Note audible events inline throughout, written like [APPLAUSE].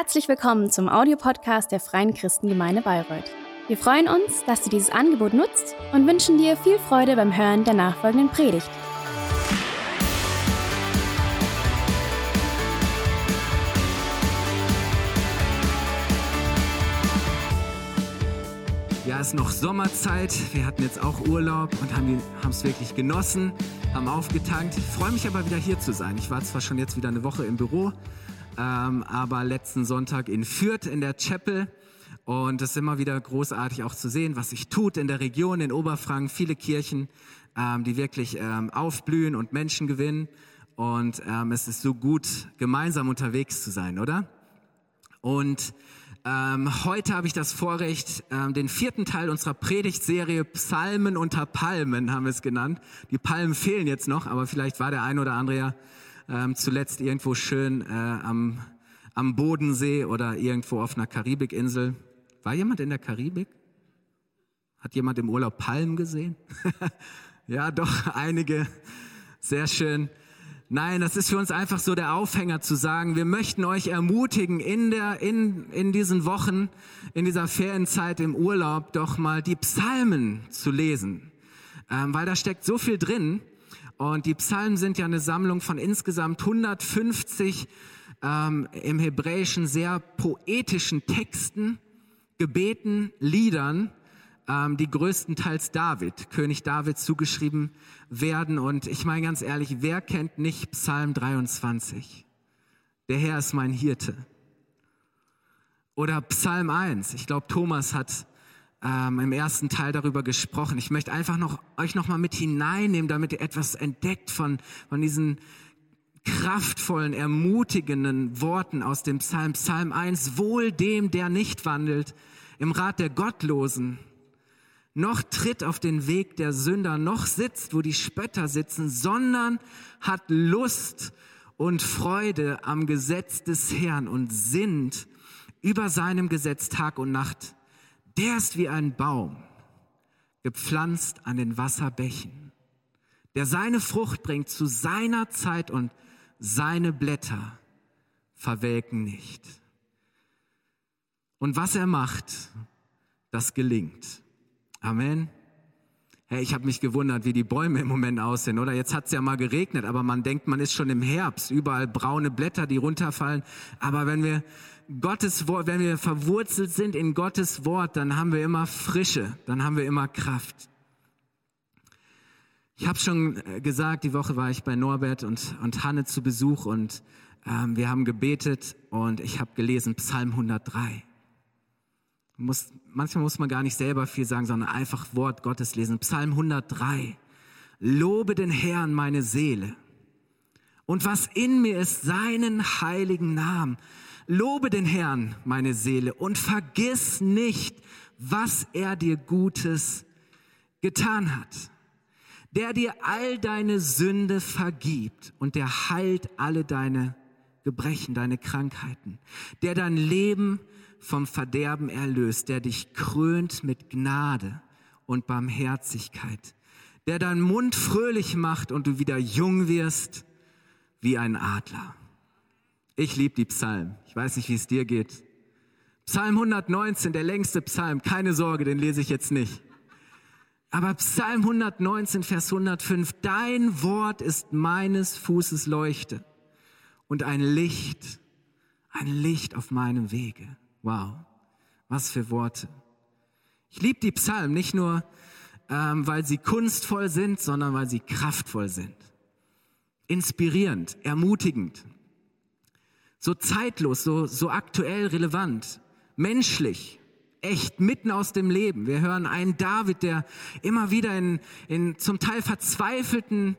Herzlich willkommen zum Audiopodcast der Freien Christengemeinde Bayreuth. Wir freuen uns, dass du dieses Angebot nutzt und wünschen dir viel Freude beim Hören der nachfolgenden Predigt. Ja, es ist noch Sommerzeit. Wir hatten jetzt auch Urlaub und haben es wirklich genossen, haben aufgetankt. Ich freue mich aber wieder hier zu sein. Ich war zwar schon jetzt wieder eine Woche im Büro, ähm, aber letzten Sonntag in Fürth in der Chapel. Und es ist immer wieder großartig auch zu sehen, was sich tut in der Region, in Oberfranken. Viele Kirchen, ähm, die wirklich ähm, aufblühen und Menschen gewinnen. Und ähm, es ist so gut, gemeinsam unterwegs zu sein, oder? Und ähm, heute habe ich das Vorrecht, ähm, den vierten Teil unserer Predigtserie Psalmen unter Palmen haben wir es genannt. Die Palmen fehlen jetzt noch, aber vielleicht war der ein oder andere ja ähm, zuletzt irgendwo schön äh, am, am Bodensee oder irgendwo auf einer Karibikinsel. War jemand in der Karibik? Hat jemand im Urlaub Palmen gesehen? [LAUGHS] ja, doch, einige. Sehr schön. Nein, das ist für uns einfach so der Aufhänger zu sagen, wir möchten euch ermutigen, in, der, in, in diesen Wochen, in dieser Ferienzeit im Urlaub doch mal die Psalmen zu lesen. Ähm, weil da steckt so viel drin. Und die Psalmen sind ja eine Sammlung von insgesamt 150 ähm, im Hebräischen sehr poetischen Texten, Gebeten, Liedern, ähm, die größtenteils David, König David zugeschrieben werden. Und ich meine ganz ehrlich, wer kennt nicht Psalm 23? Der Herr ist mein Hirte. Oder Psalm 1. Ich glaube, Thomas hat ähm, im ersten Teil darüber gesprochen. Ich möchte einfach noch, euch noch mal mit hineinnehmen, damit ihr etwas entdeckt von, von diesen kraftvollen, ermutigenden Worten aus dem Psalm. Psalm 1, wohl dem, der nicht wandelt im Rat der Gottlosen, noch tritt auf den Weg der Sünder, noch sitzt, wo die Spötter sitzen, sondern hat Lust und Freude am Gesetz des Herrn und sinnt über seinem Gesetz Tag und Nacht. Der ist wie ein Baum, gepflanzt an den Wasserbächen, der seine Frucht bringt zu seiner Zeit und seine Blätter verwelken nicht. Und was er macht, das gelingt. Amen. Hey, ich habe mich gewundert, wie die Bäume im Moment aussehen, oder? Jetzt hat es ja mal geregnet, aber man denkt, man ist schon im Herbst, überall braune Blätter, die runterfallen. Aber wenn wir Gottes Wort, wenn wir verwurzelt sind in Gottes Wort, dann haben wir immer Frische, dann haben wir immer Kraft. Ich habe schon äh, gesagt, die Woche war ich bei Norbert und, und Hanne zu Besuch und ähm, wir haben gebetet und ich habe gelesen Psalm 103. Muss, manchmal muss man gar nicht selber viel sagen, sondern einfach Wort Gottes lesen. Psalm 103. Lobe den Herrn meine Seele und was in mir ist, seinen heiligen Namen. Lobe den Herrn, meine Seele, und vergiss nicht, was er dir Gutes getan hat. Der dir all deine Sünde vergibt und der heilt alle deine Gebrechen, deine Krankheiten. Der dein Leben vom Verderben erlöst, der dich krönt mit Gnade und Barmherzigkeit. Der deinen Mund fröhlich macht und du wieder jung wirst wie ein Adler. Ich liebe die Psalmen. Weiß nicht, wie es dir geht. Psalm 119, der längste Psalm. Keine Sorge, den lese ich jetzt nicht. Aber Psalm 119, Vers 105. Dein Wort ist meines Fußes Leuchte und ein Licht, ein Licht auf meinem Wege. Wow, was für Worte. Ich liebe die Psalmen nicht nur, ähm, weil sie kunstvoll sind, sondern weil sie kraftvoll sind. Inspirierend, ermutigend so zeitlos, so, so aktuell relevant, menschlich, echt, mitten aus dem Leben. Wir hören einen David, der immer wieder in, in zum Teil verzweifelten,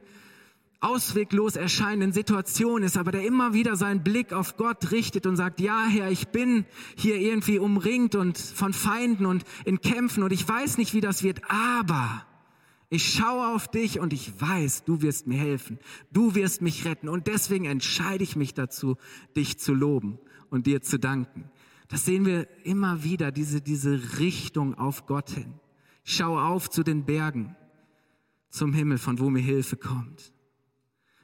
ausweglos erscheinenden Situationen ist, aber der immer wieder seinen Blick auf Gott richtet und sagt, ja Herr, ich bin hier irgendwie umringt und von Feinden und in Kämpfen und ich weiß nicht, wie das wird, aber ich schaue auf dich und ich weiß, du wirst mir helfen. Du wirst mich retten. Und deswegen entscheide ich mich dazu, dich zu loben und dir zu danken. Das sehen wir immer wieder, diese, diese Richtung auf Gott hin. Ich schaue auf zu den Bergen, zum Himmel, von wo mir Hilfe kommt.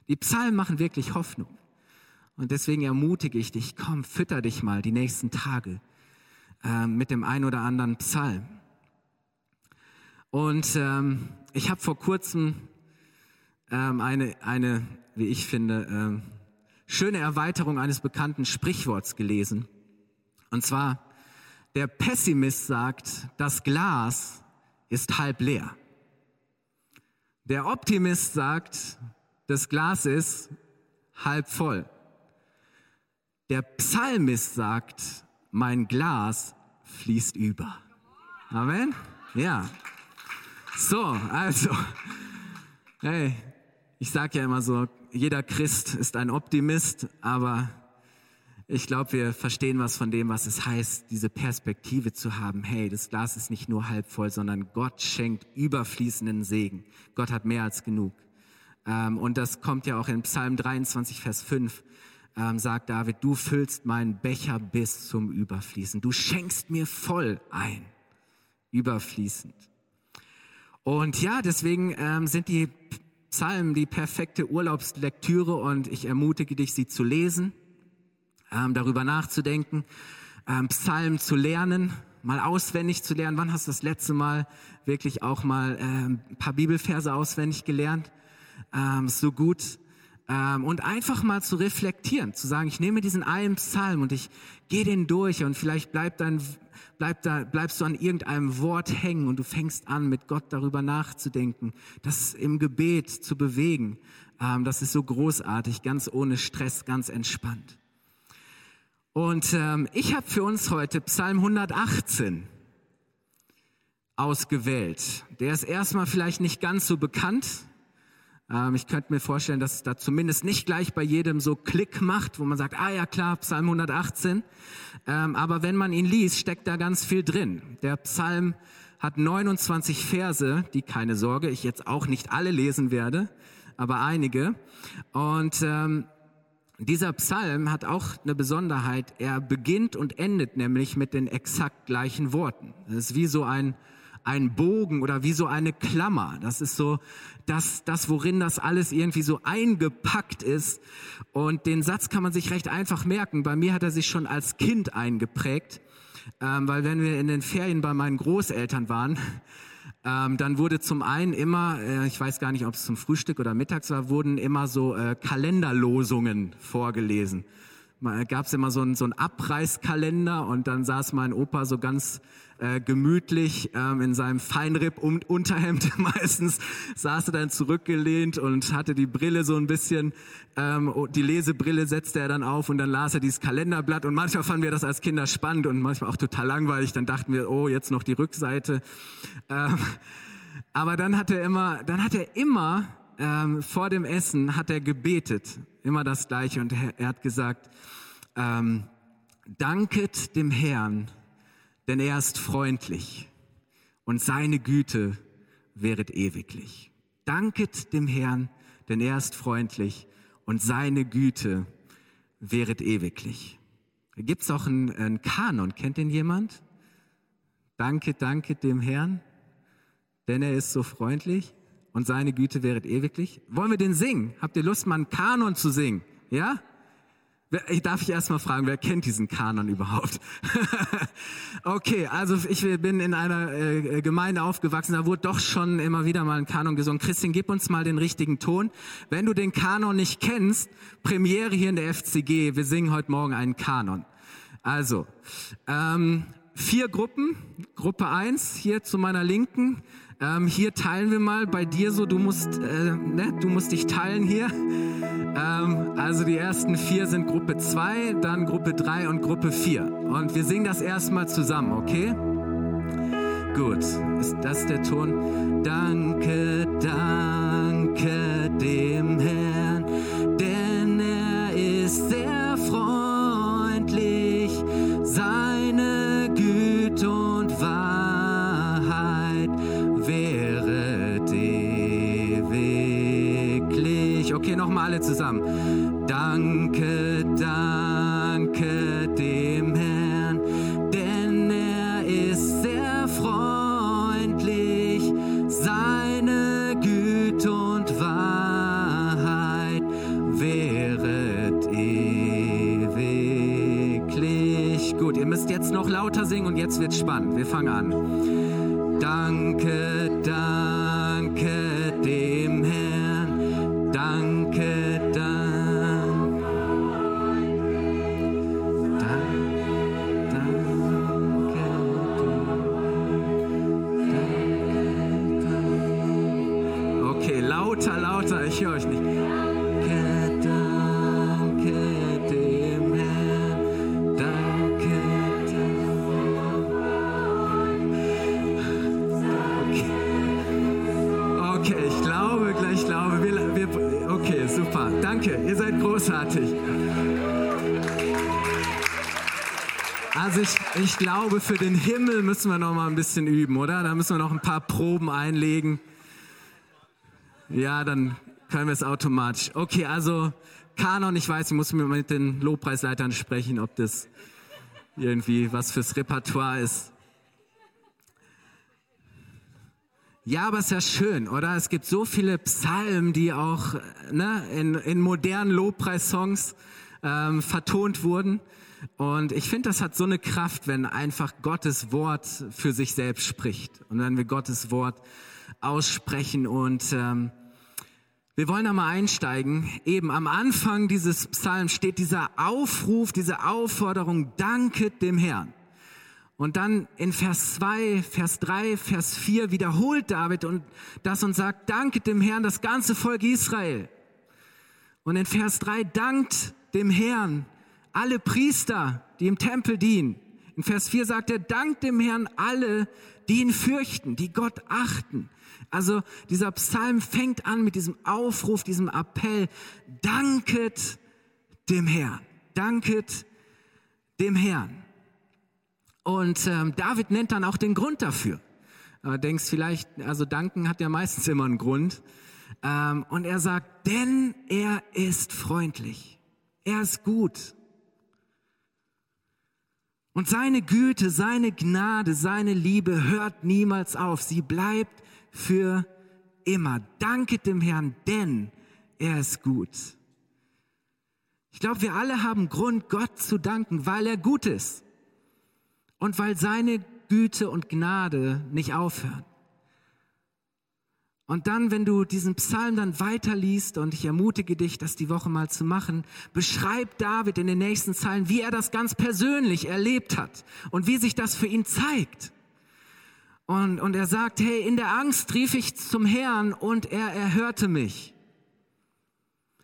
Die Psalmen machen wirklich Hoffnung. Und deswegen ermutige ich dich, komm, fütter dich mal die nächsten Tage äh, mit dem ein oder anderen Psalm. Und ähm, ich habe vor kurzem ähm, eine, eine, wie ich finde, ähm, schöne Erweiterung eines bekannten Sprichworts gelesen. Und zwar, der Pessimist sagt, das Glas ist halb leer. Der Optimist sagt, das Glas ist halb voll. Der Psalmist sagt, mein Glas fließt über. Amen? Ja. So, also, hey, ich sage ja immer so, jeder Christ ist ein Optimist, aber ich glaube, wir verstehen was von dem, was es heißt, diese Perspektive zu haben. Hey, das Glas ist nicht nur halb voll, sondern Gott schenkt überfließenden Segen. Gott hat mehr als genug. Ähm, und das kommt ja auch in Psalm 23, Vers 5, ähm, sagt David, du füllst meinen Becher bis zum Überfließen. Du schenkst mir voll ein. Überfließend. Und ja, deswegen ähm, sind die Psalmen die perfekte Urlaubslektüre und ich ermutige dich, sie zu lesen ähm, darüber nachzudenken, ähm, Psalmen zu lernen, mal auswendig zu lernen. Wann hast du das letzte Mal wirklich auch mal ähm, ein paar Bibelverse auswendig gelernt? Ähm, so gut. Ähm, und einfach mal zu reflektieren, zu sagen, ich nehme diesen einen Psalm und ich gehe den durch und vielleicht bleibt dann, bleib da, bleibst du an irgendeinem Wort hängen und du fängst an, mit Gott darüber nachzudenken, das im Gebet zu bewegen. Ähm, das ist so großartig, ganz ohne Stress, ganz entspannt. Und ähm, ich habe für uns heute Psalm 118 ausgewählt. Der ist erstmal vielleicht nicht ganz so bekannt. Ähm, ich könnte mir vorstellen, dass es da zumindest nicht gleich bei jedem so Klick macht, wo man sagt, ah ja klar, Psalm 118. Ähm, aber wenn man ihn liest, steckt da ganz viel drin. Der Psalm hat 29 Verse, die keine Sorge, ich jetzt auch nicht alle lesen werde, aber einige. Und ähm, dieser Psalm hat auch eine Besonderheit. Er beginnt und endet nämlich mit den exakt gleichen Worten. Das ist wie so ein, ein Bogen oder wie so eine Klammer. Das ist so das, das, worin das alles irgendwie so eingepackt ist. Und den Satz kann man sich recht einfach merken. Bei mir hat er sich schon als Kind eingeprägt, ähm, weil wenn wir in den Ferien bei meinen Großeltern waren, [LAUGHS] ähm, dann wurde zum einen immer, äh, ich weiß gar nicht, ob es zum Frühstück oder mittags war, wurden immer so äh, Kalenderlosungen vorgelesen. Gab es immer so einen, so einen Abreißkalender und dann saß mein Opa so ganz äh, gemütlich ähm, in seinem Feinripp und Unterhemd [LAUGHS] meistens, saß er dann zurückgelehnt und hatte die Brille so ein bisschen, ähm, die Lesebrille setzte er dann auf und dann las er dieses Kalenderblatt und manchmal fanden wir das als Kinder spannend und manchmal auch total langweilig. Dann dachten wir, oh, jetzt noch die Rückseite. Ähm, aber dann hat er immer, dann hat er immer ähm, vor dem Essen hat er gebetet, immer das Gleiche und er, hat gesagt, ähm, danket dem Herrn denn er ist freundlich und seine Güte wäret ewiglich. Danket dem Herrn, denn er ist freundlich und seine Güte wäret ewiglich. Da gibt's auch einen, einen Kanon, kennt den jemand? Danke, danke dem Herrn, denn er ist so freundlich und seine Güte wäret ewiglich. Wollen wir den singen? Habt ihr Lust, mal einen Kanon zu singen? Ja? Ich darf ich erst mal fragen, wer kennt diesen Kanon überhaupt? [LAUGHS] okay, also ich bin in einer äh, Gemeinde aufgewachsen, da wurde doch schon immer wieder mal ein Kanon gesungen. Christian, gib uns mal den richtigen Ton. Wenn du den Kanon nicht kennst, Premiere hier in der FCG, wir singen heute Morgen einen Kanon. Also, ähm, vier Gruppen. Gruppe eins hier zu meiner Linken. Ähm, hier teilen wir mal bei dir so, du musst, äh, ne, du musst dich teilen hier. Ähm, also die ersten vier sind Gruppe 2, dann Gruppe 3 und Gruppe 4. Und wir singen das erstmal zusammen, okay? Gut, ist das der Ton? Danke, danke dem Herrn, alle zusammen. Danke, danke dem Herrn, denn er ist sehr freundlich. Seine Güte und Wahrheit wäret ewiglich. Gut, ihr müsst jetzt noch lauter singen und jetzt wird's spannend. Wir fangen an. Danke, danke. Großartig. Also ich, ich glaube, für den Himmel müssen wir noch mal ein bisschen üben, oder? Da müssen wir noch ein paar Proben einlegen. Ja, dann können wir es automatisch. Okay, also Kanon, ich weiß, ich muss mit den Lobpreisleitern sprechen, ob das irgendwie was fürs Repertoire ist. Ja, aber ist ja schön, oder? Es gibt so viele Psalmen, die auch ne, in, in modernen Lobpreissongs ähm, vertont wurden. Und ich finde, das hat so eine Kraft, wenn einfach Gottes Wort für sich selbst spricht. Und wenn wir Gottes Wort aussprechen. Und ähm, wir wollen da mal einsteigen. Eben am Anfang dieses Psalms steht dieser Aufruf, diese Aufforderung, danket dem Herrn. Und dann in Vers 2, Vers 3, Vers 4 wiederholt David und das und sagt, danket dem Herrn das ganze Volk Israel. Und in Vers 3 dankt dem Herrn alle Priester, die im Tempel dienen. In Vers 4 sagt er, dankt dem Herrn alle, die ihn fürchten, die Gott achten. Also dieser Psalm fängt an mit diesem Aufruf, diesem Appell, danket dem Herrn, danket dem Herrn. Und ähm, David nennt dann auch den Grund dafür. Du denkst vielleicht, also danken hat ja meistens immer einen Grund. Ähm, und er sagt, denn er ist freundlich. Er ist gut. Und seine Güte, seine Gnade, seine Liebe hört niemals auf. Sie bleibt für immer. Danket dem Herrn, denn er ist gut. Ich glaube, wir alle haben Grund, Gott zu danken, weil er gut ist und weil seine Güte und Gnade nicht aufhören. Und dann, wenn du diesen Psalm dann weiterliest, und ich ermutige dich, das die Woche mal zu machen, beschreibt David in den nächsten Zeilen, wie er das ganz persönlich erlebt hat und wie sich das für ihn zeigt. Und, und er sagt, hey, in der Angst rief ich zum Herrn und er erhörte mich.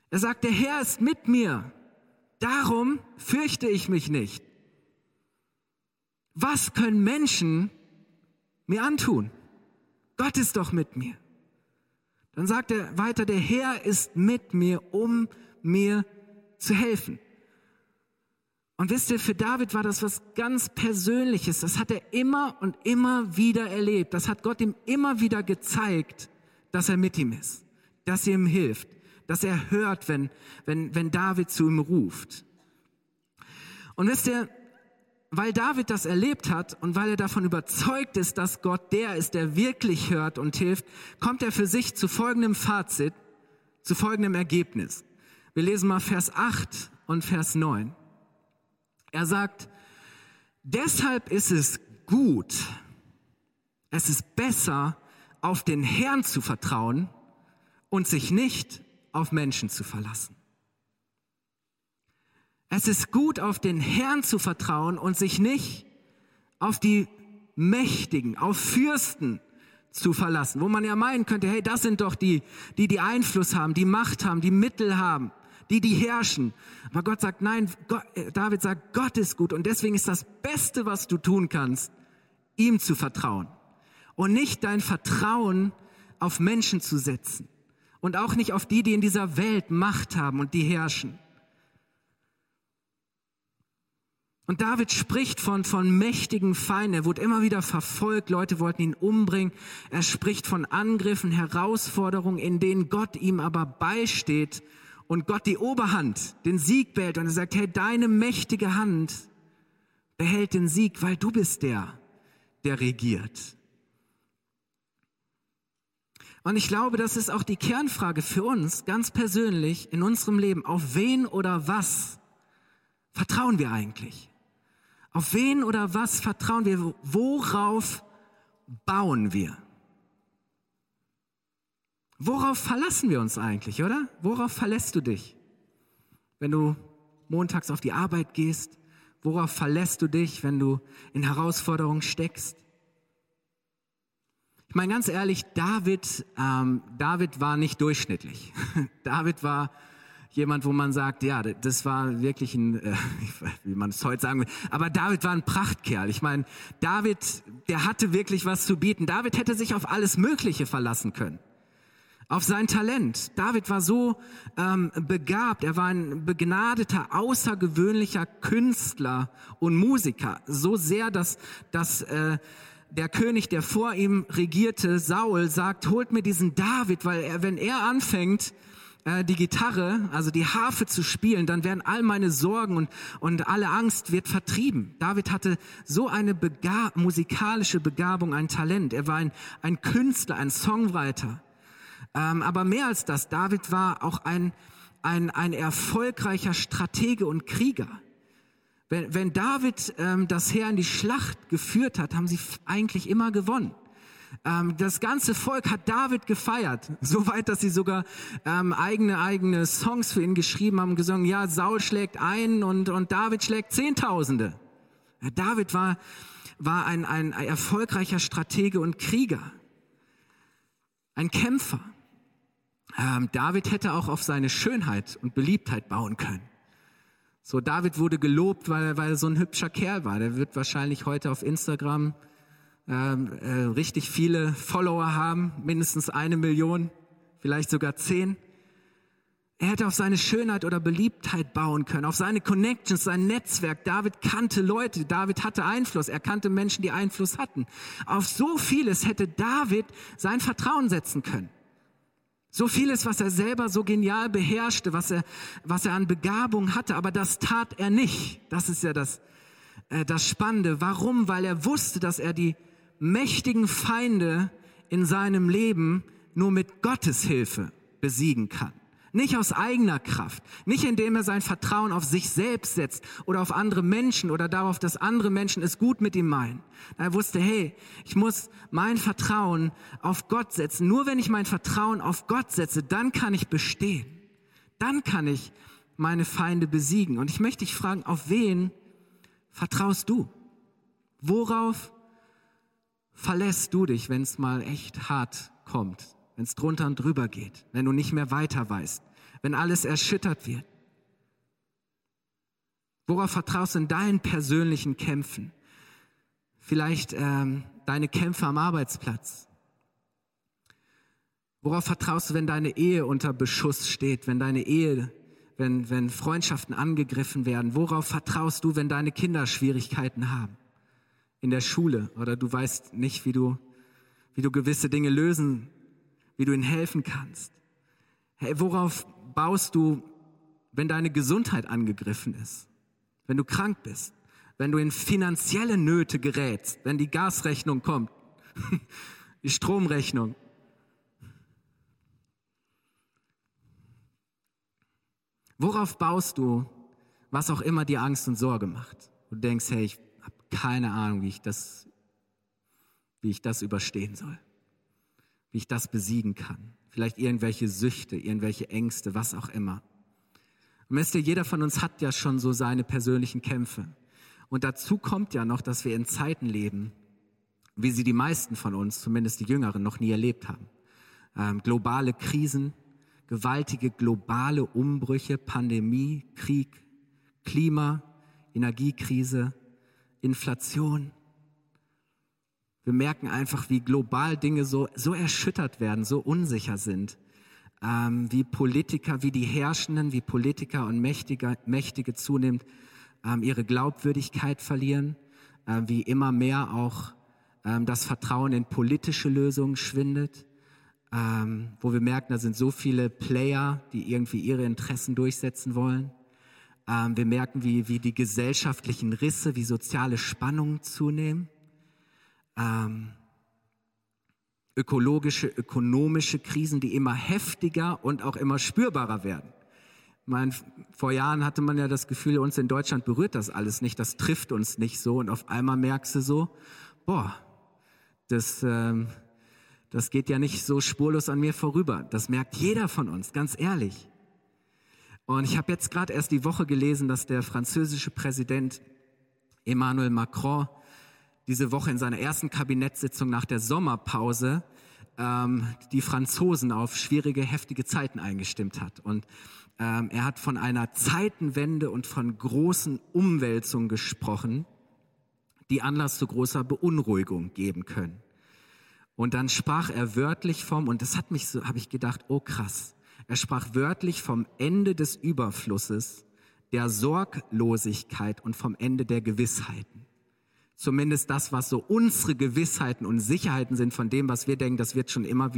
Er sagt, der Herr ist mit mir, darum fürchte ich mich nicht. Was können Menschen mir antun? Gott ist doch mit mir. Dann sagt er weiter, der Herr ist mit mir, um mir zu helfen. Und wisst ihr, für David war das was ganz Persönliches. Das hat er immer und immer wieder erlebt. Das hat Gott ihm immer wieder gezeigt, dass er mit ihm ist, dass er ihm hilft, dass er hört, wenn, wenn, wenn David zu ihm ruft. Und wisst ihr, weil David das erlebt hat und weil er davon überzeugt ist, dass Gott der ist, der wirklich hört und hilft, kommt er für sich zu folgendem Fazit, zu folgendem Ergebnis. Wir lesen mal Vers 8 und Vers 9. Er sagt, deshalb ist es gut, es ist besser, auf den Herrn zu vertrauen und sich nicht auf Menschen zu verlassen. Es ist gut, auf den Herrn zu vertrauen und sich nicht auf die Mächtigen, auf Fürsten zu verlassen, wo man ja meinen könnte, hey, das sind doch die, die die Einfluss haben, die Macht haben, die Mittel haben, die die herrschen. Aber Gott sagt, nein, Gott, äh, David sagt, Gott ist gut und deswegen ist das Beste, was du tun kannst, ihm zu vertrauen und nicht dein Vertrauen auf Menschen zu setzen und auch nicht auf die, die in dieser Welt Macht haben und die herrschen. Und David spricht von, von mächtigen Feinden. Er wurde immer wieder verfolgt. Leute wollten ihn umbringen. Er spricht von Angriffen, Herausforderungen, in denen Gott ihm aber beisteht und Gott die Oberhand, den Sieg behält. Und er sagt, hey, deine mächtige Hand behält den Sieg, weil du bist der, der regiert. Und ich glaube, das ist auch die Kernfrage für uns ganz persönlich in unserem Leben. Auf wen oder was vertrauen wir eigentlich? Auf wen oder was vertrauen wir? Worauf bauen wir? Worauf verlassen wir uns eigentlich, oder? Worauf verlässt du dich? Wenn du montags auf die Arbeit gehst, worauf verlässt du dich, wenn du in Herausforderungen steckst? Ich meine ganz ehrlich, David, ähm, David war nicht durchschnittlich. [LAUGHS] David war jemand, wo man sagt, ja, das war wirklich ein, äh, [LAUGHS] wie man es heute sagen will, aber David war ein Prachtkerl. Ich meine, David, der hatte wirklich was zu bieten. David hätte sich auf alles Mögliche verlassen können. Auf sein Talent. David war so ähm, begabt, er war ein begnadeter, außergewöhnlicher Künstler und Musiker. So sehr, dass, dass äh, der König, der vor ihm regierte, Saul, sagt, holt mir diesen David, weil er, wenn er anfängt, äh, die Gitarre, also die Harfe zu spielen, dann werden all meine Sorgen und, und alle Angst wird vertrieben. David hatte so eine Begab musikalische Begabung, ein Talent. Er war ein, ein Künstler, ein Songwriter. Ähm, aber mehr als das, David war auch ein, ein, ein erfolgreicher Stratege und Krieger. Wenn, wenn David ähm, das Heer in die Schlacht geführt hat, haben sie eigentlich immer gewonnen. Ähm, das ganze Volk hat David gefeiert, [LAUGHS] so weit, dass sie sogar ähm, eigene eigene Songs für ihn geschrieben haben, gesungen. Ja, Saul schlägt einen und und David schlägt Zehntausende. Ja, David war war ein ein erfolgreicher Stratege und Krieger, ein Kämpfer. Ähm, David hätte auch auf seine Schönheit und Beliebtheit bauen können. So, David wurde gelobt, weil, weil er so ein hübscher Kerl war. Der wird wahrscheinlich heute auf Instagram ähm, äh, richtig viele Follower haben, mindestens eine Million, vielleicht sogar zehn. Er hätte auf seine Schönheit oder Beliebtheit bauen können, auf seine Connections, sein Netzwerk. David kannte Leute, David hatte Einfluss, er kannte Menschen, die Einfluss hatten. Auf so vieles hätte David sein Vertrauen setzen können. So vieles, was er selber so genial beherrschte, was er, was er an Begabung hatte, aber das tat er nicht. Das ist ja das, äh, das Spannende. Warum? Weil er wusste, dass er die mächtigen Feinde in seinem Leben nur mit Gottes Hilfe besiegen kann. Nicht aus eigener Kraft, nicht indem er sein Vertrauen auf sich selbst setzt oder auf andere Menschen oder darauf, dass andere Menschen es gut mit ihm meinen. Er wusste, hey, ich muss mein Vertrauen auf Gott setzen. Nur wenn ich mein Vertrauen auf Gott setze, dann kann ich bestehen. Dann kann ich meine Feinde besiegen. Und ich möchte dich fragen, auf wen vertraust du? Worauf verlässt du dich, wenn es mal echt hart kommt, wenn es drunter und drüber geht, wenn du nicht mehr weiter weißt, wenn alles erschüttert wird? Worauf vertraust du in deinen persönlichen Kämpfen? Vielleicht ähm, deine Kämpfe am Arbeitsplatz. Worauf vertraust du, wenn deine Ehe unter Beschuss steht, wenn deine Ehe, wenn, wenn Freundschaften angegriffen werden? Worauf vertraust du, wenn deine Kinder Schwierigkeiten haben? In der Schule oder du weißt nicht, wie du, wie du gewisse Dinge lösen, wie du ihnen helfen kannst. Hey, worauf baust du, wenn deine Gesundheit angegriffen ist, wenn du krank bist, wenn du in finanzielle Nöte gerätst, wenn die Gasrechnung kommt, [LAUGHS] die Stromrechnung. Worauf baust du, was auch immer dir Angst und Sorge macht? Du denkst, hey, ich keine Ahnung, wie ich das, wie ich das überstehen soll, wie ich das besiegen kann. Vielleicht irgendwelche Süchte, irgendwelche Ängste, was auch immer. Und wisst ihr, jeder von uns hat ja schon so seine persönlichen Kämpfe. Und dazu kommt ja noch, dass wir in Zeiten leben, wie sie die meisten von uns, zumindest die Jüngeren, noch nie erlebt haben. Ähm, globale Krisen, gewaltige globale Umbrüche, Pandemie, Krieg, Klima, Energiekrise, Inflation. Wir merken einfach, wie global Dinge so, so erschüttert werden, so unsicher sind. Ähm, wie Politiker, wie die Herrschenden, wie Politiker und Mächtige, Mächtige zunehmend ähm, ihre Glaubwürdigkeit verlieren, äh, wie immer mehr auch ähm, das Vertrauen in politische Lösungen schwindet, ähm, wo wir merken, da sind so viele Player, die irgendwie ihre Interessen durchsetzen wollen. Ähm, wir merken, wie, wie die gesellschaftlichen Risse, wie soziale Spannungen zunehmen. Ähm, ökologische, ökonomische Krisen, die immer heftiger und auch immer spürbarer werden. mein, vor Jahren hatte man ja das Gefühl, uns in Deutschland berührt das alles nicht, das trifft uns nicht so. Und auf einmal merkst du so, boah, das, ähm, das geht ja nicht so spurlos an mir vorüber. Das merkt jeder von uns, ganz ehrlich. Und ich habe jetzt gerade erst die Woche gelesen, dass der französische Präsident Emmanuel Macron diese Woche in seiner ersten Kabinettssitzung nach der Sommerpause ähm, die Franzosen auf schwierige, heftige Zeiten eingestimmt hat. Und ähm, er hat von einer Zeitenwende und von großen Umwälzungen gesprochen, die Anlass zu großer Beunruhigung geben können. Und dann sprach er wörtlich vom, und das hat mich so, habe ich gedacht, oh krass, er sprach wörtlich vom Ende des Überflusses, der Sorglosigkeit und vom Ende der Gewissheiten. Zumindest das, was so unsere Gewissheiten und Sicherheiten sind von dem, was wir denken, das wird schon immer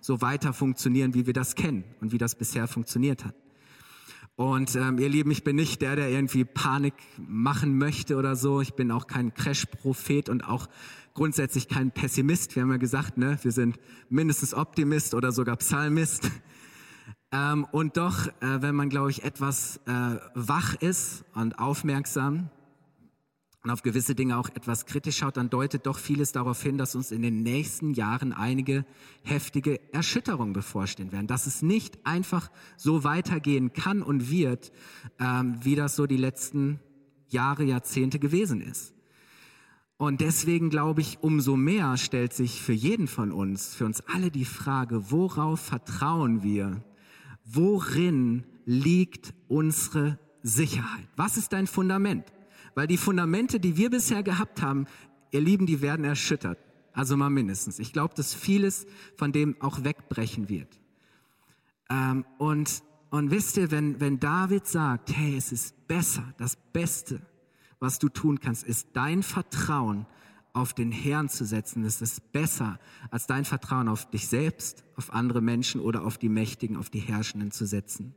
so weiter funktionieren, wie wir das kennen und wie das bisher funktioniert hat. Und ähm, ihr Lieben, ich bin nicht der, der irgendwie Panik machen möchte oder so. Ich bin auch kein Crash-Prophet und auch grundsätzlich kein Pessimist. Wir haben ja gesagt, ne, wir sind mindestens Optimist oder sogar Psalmist. Ähm, und doch, äh, wenn man, glaube ich, etwas äh, wach ist und aufmerksam und auf gewisse Dinge auch etwas kritisch schaut, dann deutet doch vieles darauf hin, dass uns in den nächsten Jahren einige heftige Erschütterungen bevorstehen werden. Dass es nicht einfach so weitergehen kann und wird, ähm, wie das so die letzten Jahre, Jahrzehnte gewesen ist. Und deswegen glaube ich, umso mehr stellt sich für jeden von uns, für uns alle die Frage, worauf vertrauen wir? Worin liegt unsere Sicherheit? Was ist dein Fundament? Weil die Fundamente, die wir bisher gehabt haben, ihr Lieben, die werden erschüttert. Also mal mindestens. Ich glaube, dass vieles von dem auch wegbrechen wird. Ähm, und, und wisst ihr, wenn, wenn David sagt, hey, es ist besser, das Beste, was du tun kannst, ist dein Vertrauen auf den Herrn zu setzen. Es ist besser, als dein Vertrauen auf dich selbst, auf andere Menschen oder auf die Mächtigen, auf die Herrschenden zu setzen.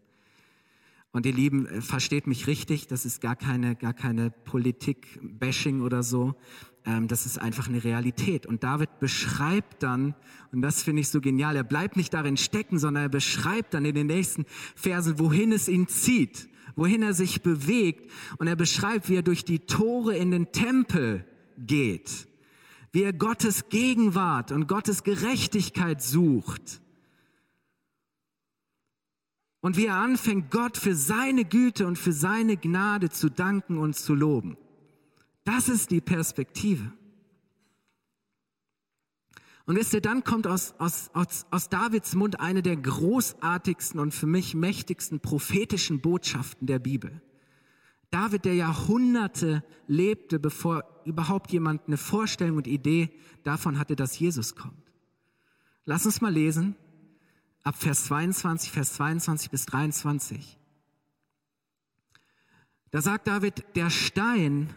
Und ihr Lieben, äh, versteht mich richtig, das ist gar keine, gar keine Politik-Bashing oder so. Ähm, das ist einfach eine Realität. Und David beschreibt dann, und das finde ich so genial, er bleibt nicht darin stecken, sondern er beschreibt dann in den nächsten Versen, wohin es ihn zieht wohin er sich bewegt. Und er beschreibt, wie er durch die Tore in den Tempel geht, wie er Gottes Gegenwart und Gottes Gerechtigkeit sucht. Und wie er anfängt, Gott für seine Güte und für seine Gnade zu danken und zu loben. Das ist die Perspektive. Und wisst ihr, dann kommt aus, aus, aus, aus Davids Mund eine der großartigsten und für mich mächtigsten prophetischen Botschaften der Bibel. David, der Jahrhunderte lebte, bevor überhaupt jemand eine Vorstellung und Idee davon hatte, dass Jesus kommt. Lass uns mal lesen, ab Vers 22, Vers 22 bis 23. Da sagt David, der Stein,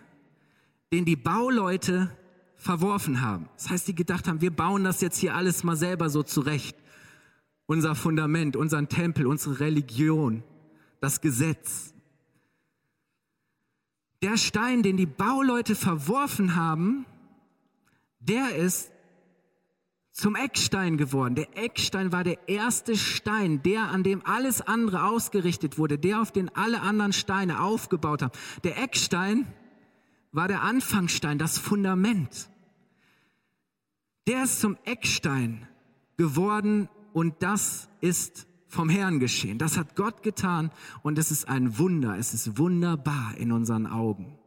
den die Bauleute verworfen haben. Das heißt, die gedacht haben, wir bauen das jetzt hier alles mal selber so zurecht. Unser Fundament, unseren Tempel, unsere Religion, das Gesetz. Der Stein, den die Bauleute verworfen haben, der ist zum Eckstein geworden. Der Eckstein war der erste Stein, der, an dem alles andere ausgerichtet wurde, der, auf den alle anderen Steine aufgebaut haben. Der Eckstein war der Anfangsstein, das Fundament. Der ist zum Eckstein geworden und das ist vom Herrn geschehen. Das hat Gott getan und es ist ein Wunder. Es ist wunderbar in unseren Augen.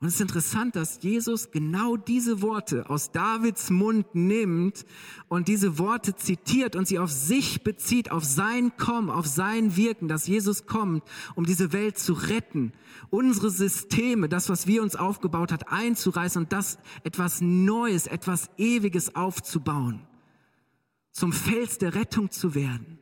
Und es ist interessant, dass Jesus genau diese Worte aus Davids Mund nimmt und diese Worte zitiert und sie auf sich bezieht, auf sein Kommen, auf sein Wirken, dass Jesus kommt, um diese Welt zu retten, unsere Systeme, das, was wir uns aufgebaut hat, einzureißen und das etwas Neues, etwas Ewiges aufzubauen, zum Fels der Rettung zu werden.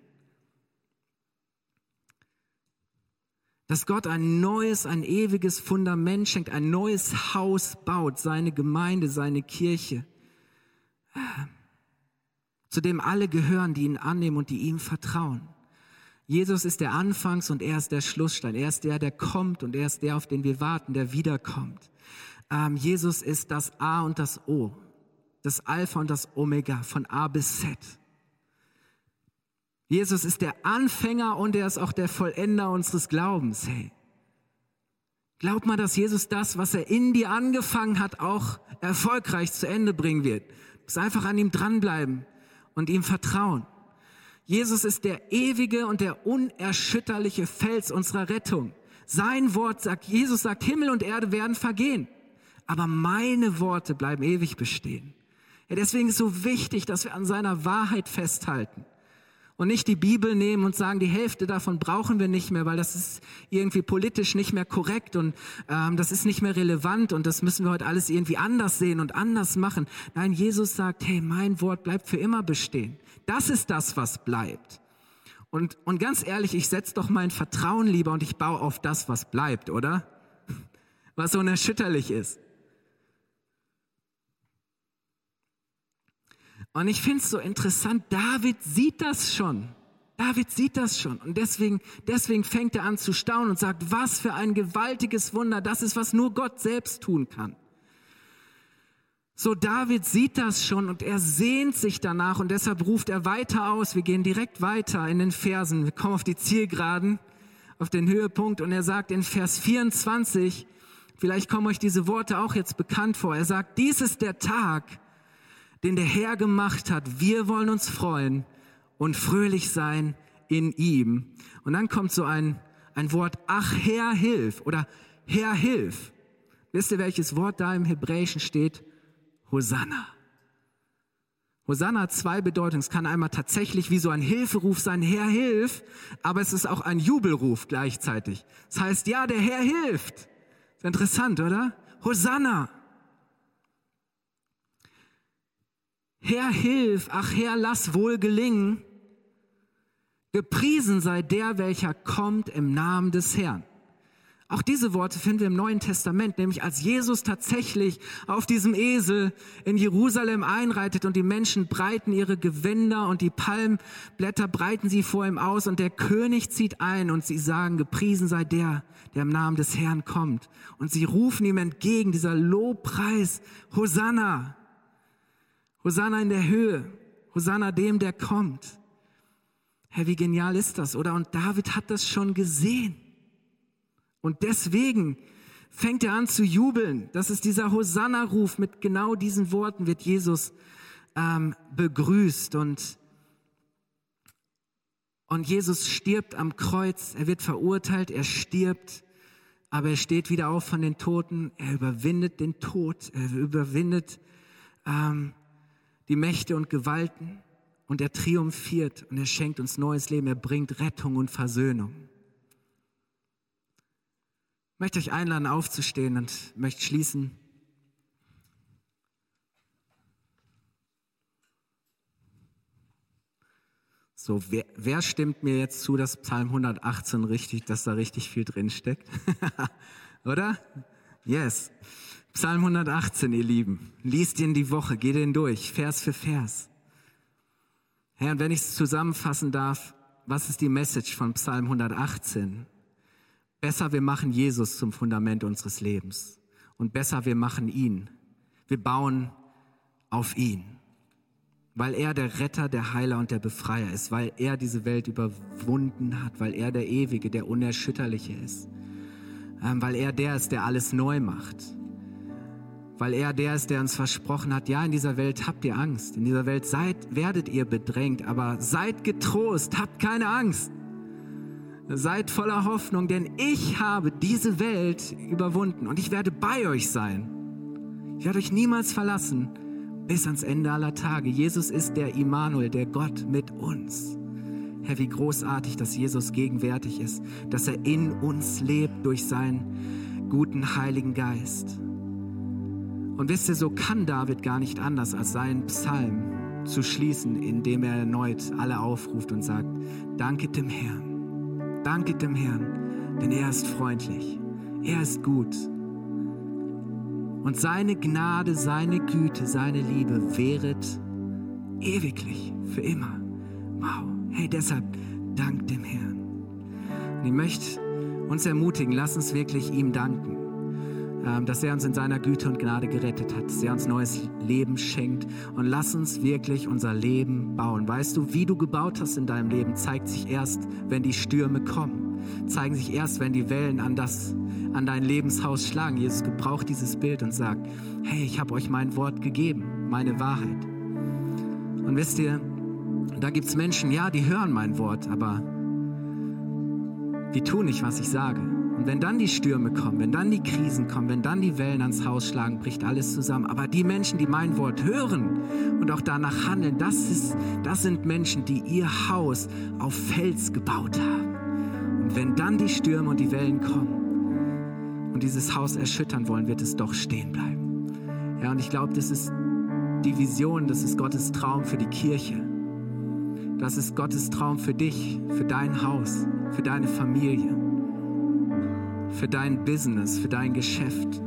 dass Gott ein neues, ein ewiges Fundament schenkt, ein neues Haus baut, seine Gemeinde, seine Kirche, zu dem alle gehören, die ihn annehmen und die ihm vertrauen. Jesus ist der Anfangs- und er ist der Schlussstein. Er ist der, der kommt und er ist der, auf den wir warten, der wiederkommt. Ähm, Jesus ist das A und das O, das Alpha und das Omega von A bis Z. Jesus ist der Anfänger und er ist auch der Vollender unseres Glaubens. Hey, glaub mal, dass Jesus das, was er in dir angefangen hat, auch erfolgreich zu Ende bringen wird. Du musst einfach an ihm dranbleiben und ihm vertrauen. Jesus ist der ewige und der unerschütterliche Fels unserer Rettung. Sein Wort sagt, Jesus sagt, Himmel und Erde werden vergehen, aber meine Worte bleiben ewig bestehen. Ja, deswegen ist so wichtig, dass wir an seiner Wahrheit festhalten und nicht die Bibel nehmen und sagen, die Hälfte davon brauchen wir nicht mehr, weil das ist irgendwie politisch nicht mehr korrekt und ähm, das ist nicht mehr relevant und das müssen wir heute alles irgendwie anders sehen und anders machen. Nein, Jesus sagt, hey, mein Wort bleibt für immer bestehen. Das ist das, was bleibt. Und, und ganz ehrlich, ich setze doch mein Vertrauen lieber und ich baue auf das, was bleibt, oder? [LAUGHS] Was unerschütterlich ist. Und ich finde es so interessant, David sieht das schon. David sieht das schon. Und deswegen, deswegen fängt er an zu staunen und sagt, was für ein gewaltiges Wunder. Das ist, was nur Gott selbst tun kann. So, David sieht das schon und er sehnt sich danach und deshalb ruft er weiter aus. Wir gehen direkt weiter in den Versen. Wir kommen auf die Zielgeraden, auf den Höhepunkt und er sagt in Vers 24, vielleicht kommen euch diese Worte auch jetzt bekannt vor. Er sagt, dies ist der Tag, den der Herr gemacht hat. Wir wollen uns freuen und fröhlich sein in ihm. Und dann kommt so ein, ein Wort, ach Herr, hilf oder Herr, hilf. Wisst ihr, welches Wort da im Hebräischen steht? Hosanna. Hosanna hat zwei Bedeutungen. Es kann einmal tatsächlich wie so ein Hilferuf sein, Herr, hilf, aber es ist auch ein Jubelruf gleichzeitig. Das heißt, ja, der Herr hilft. Ist interessant, oder? Hosanna. Herr, hilf, ach Herr, lass wohl gelingen. Gepriesen sei der, welcher kommt im Namen des Herrn. Auch diese Worte finden wir im Neuen Testament, nämlich als Jesus tatsächlich auf diesem Esel in Jerusalem einreitet und die Menschen breiten ihre Gewänder und die Palmblätter breiten sie vor ihm aus und der König zieht ein und sie sagen, gepriesen sei der, der im Namen des Herrn kommt. Und sie rufen ihm entgegen, dieser Lobpreis, Hosanna. Hosanna in der Höhe. Hosanna dem, der kommt. Herr, wie genial ist das, oder? Und David hat das schon gesehen. Und deswegen fängt er an zu jubeln. Das ist dieser Hosanna-Ruf. Mit genau diesen Worten wird Jesus ähm, begrüßt. Und, und Jesus stirbt am Kreuz. Er wird verurteilt, er stirbt. Aber er steht wieder auf von den Toten. Er überwindet den Tod. Er überwindet ähm, die Mächte und Gewalten und er triumphiert und er schenkt uns neues Leben, er bringt Rettung und Versöhnung. Ich möchte euch einladen, aufzustehen und möchte schließen. So, wer, wer, stimmt mir jetzt zu, dass Psalm 118 richtig, dass da richtig viel drin steckt? [LAUGHS] Oder? Yes. Psalm 118, ihr Lieben. Liest ihn die Woche, geht ihn durch, Vers für Vers. Herr, und wenn ich es zusammenfassen darf, was ist die Message von Psalm 118? Besser, wir machen Jesus zum Fundament unseres Lebens. Und besser, wir machen ihn. Wir bauen auf ihn. Weil er der Retter, der Heiler und der Befreier ist. Weil er diese Welt überwunden hat. Weil er der Ewige, der Unerschütterliche ist. Ähm, weil er der ist, der alles neu macht weil er der ist, der uns versprochen hat, ja, in dieser Welt habt ihr Angst, in dieser Welt seid, werdet ihr bedrängt, aber seid getrost, habt keine Angst. Seid voller Hoffnung, denn ich habe diese Welt überwunden und ich werde bei euch sein. Ich werde euch niemals verlassen bis ans Ende aller Tage. Jesus ist der Immanuel, der Gott mit uns. Herr, wie großartig, dass Jesus gegenwärtig ist, dass er in uns lebt durch seinen guten Heiligen Geist. Und wisst ihr, so kann David gar nicht anders, als seinen Psalm zu schließen, indem er erneut alle aufruft und sagt, danke dem Herrn, danke dem Herrn, denn er ist freundlich, er ist gut. Und seine Gnade, seine Güte, seine Liebe wäret ewiglich, für immer. Wow, hey, deshalb dank dem Herrn. Und ich möchte uns ermutigen, lass uns wirklich ihm danken dass er uns in seiner Güte und Gnade gerettet hat, dass er uns neues Leben schenkt. Und lass uns wirklich unser Leben bauen. Weißt du, wie du gebaut hast in deinem Leben, zeigt sich erst, wenn die Stürme kommen. Zeigen sich erst, wenn die Wellen an, das, an dein Lebenshaus schlagen. Jesus gebraucht dieses Bild und sagt, hey, ich habe euch mein Wort gegeben, meine Wahrheit. Und wisst ihr, da gibt es Menschen, ja, die hören mein Wort, aber die tun nicht, was ich sage. Und wenn dann die Stürme kommen, wenn dann die Krisen kommen, wenn dann die Wellen ans Haus schlagen, bricht alles zusammen. Aber die Menschen, die mein Wort hören und auch danach handeln, das, ist, das sind Menschen, die ihr Haus auf Fels gebaut haben. Und wenn dann die Stürme und die Wellen kommen und dieses Haus erschüttern wollen, wird es doch stehen bleiben. Ja, und ich glaube, das ist die Vision, das ist Gottes Traum für die Kirche. Das ist Gottes Traum für dich, für dein Haus, für deine Familie für dein Business, für dein Geschäft.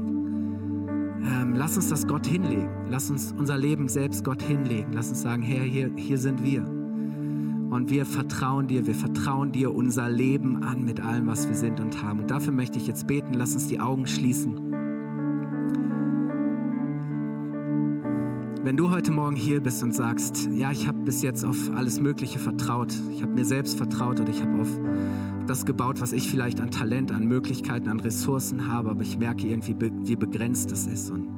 Ähm, lass uns das Gott hinlegen. Lass uns unser Leben selbst Gott hinlegen. Lass uns sagen, Herr, hier, hier sind wir. Und wir vertrauen dir, wir vertrauen dir unser Leben an mit allem, was wir sind und haben. Und dafür möchte ich jetzt beten. Lass uns die Augen schließen. Wenn du heute Morgen hier bist und sagst, ja, ich habe bis jetzt auf alles Mögliche vertraut, ich habe mir selbst vertraut oder ich habe auf das gebaut, was ich vielleicht an Talent, an Möglichkeiten, an Ressourcen habe, aber ich merke irgendwie, wie begrenzt das ist. Und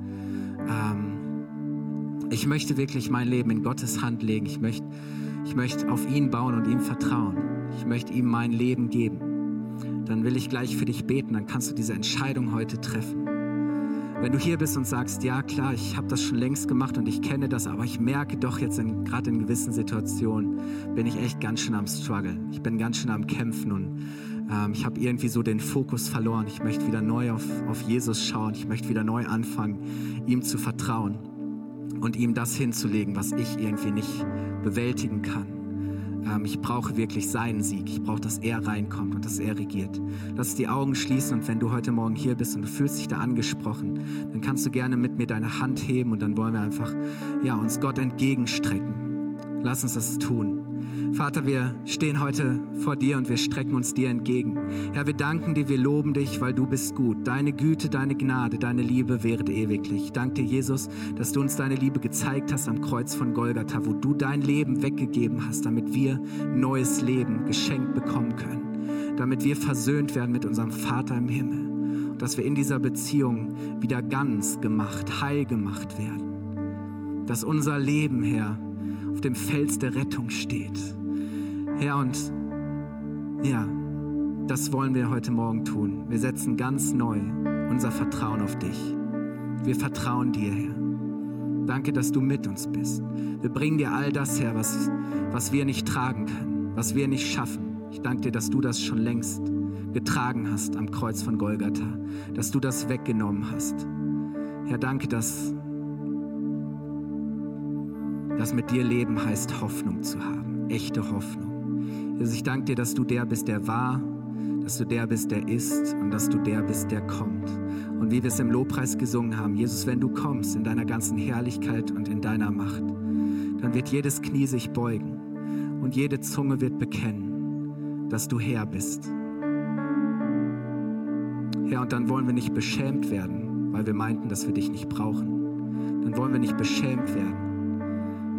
ähm, ich möchte wirklich mein Leben in Gottes Hand legen. Ich möchte, ich möchte auf ihn bauen und ihm vertrauen. Ich möchte ihm mein Leben geben. Dann will ich gleich für dich beten. Dann kannst du diese Entscheidung heute treffen. Wenn du hier bist und sagst, ja klar, ich habe das schon längst gemacht und ich kenne das, aber ich merke doch jetzt gerade in gewissen Situationen, bin ich echt ganz schön am Struggeln. Ich bin ganz schön am Kämpfen und ähm, ich habe irgendwie so den Fokus verloren. Ich möchte wieder neu auf, auf Jesus schauen. Ich möchte wieder neu anfangen, ihm zu vertrauen und ihm das hinzulegen, was ich irgendwie nicht bewältigen kann. Ähm, ich brauche wirklich seinen Sieg. Ich brauche, dass er reinkommt und dass er regiert. Lass die Augen schließen und wenn du heute Morgen hier bist und du fühlst dich da angesprochen, dann kannst du gerne mit mir deine Hand heben und dann wollen wir einfach ja, uns Gott entgegenstrecken. Lass uns das tun. Vater, wir stehen heute vor dir und wir strecken uns dir entgegen. Herr, wir danken dir, wir loben dich, weil du bist gut. Deine Güte, deine Gnade, deine Liebe währet ewiglich. Ich danke dir, Jesus, dass du uns deine Liebe gezeigt hast am Kreuz von Golgatha, wo du dein Leben weggegeben hast, damit wir neues Leben geschenkt bekommen können, damit wir versöhnt werden mit unserem Vater im Himmel und dass wir in dieser Beziehung wieder ganz gemacht, heil gemacht werden. Dass unser Leben, Herr, dem Fels der Rettung steht. Herr, und ja, das wollen wir heute Morgen tun. Wir setzen ganz neu unser Vertrauen auf dich. Wir vertrauen dir, Herr. Danke, dass du mit uns bist. Wir bringen dir all das her, was, was wir nicht tragen können, was wir nicht schaffen. Ich danke dir, dass du das schon längst getragen hast am Kreuz von Golgatha, dass du das weggenommen hast. Herr, danke, dass dass mit dir Leben heißt, Hoffnung zu haben, echte Hoffnung. Jesus, ich danke dir, dass du der bist, der war, dass du der bist, der ist und dass du der bist, der kommt. Und wie wir es im Lobpreis gesungen haben, Jesus, wenn du kommst in deiner ganzen Herrlichkeit und in deiner Macht, dann wird jedes Knie sich beugen und jede Zunge wird bekennen, dass du Herr bist. Herr, und dann wollen wir nicht beschämt werden, weil wir meinten, dass wir dich nicht brauchen. Dann wollen wir nicht beschämt werden,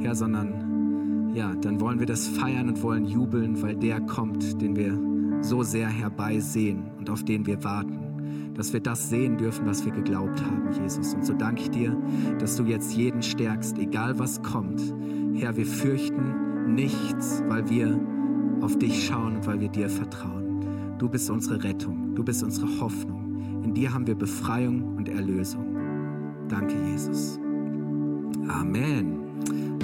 Herr, sondern ja, dann wollen wir das feiern und wollen jubeln, weil der kommt, den wir so sehr herbeisehen und auf den wir warten. Dass wir das sehen dürfen, was wir geglaubt haben, Jesus. Und so danke ich dir, dass du jetzt jeden stärkst, egal was kommt. Herr, wir fürchten nichts, weil wir auf dich schauen und weil wir dir vertrauen. Du bist unsere Rettung, du bist unsere Hoffnung. In dir haben wir Befreiung und Erlösung. Danke, Jesus. Amen.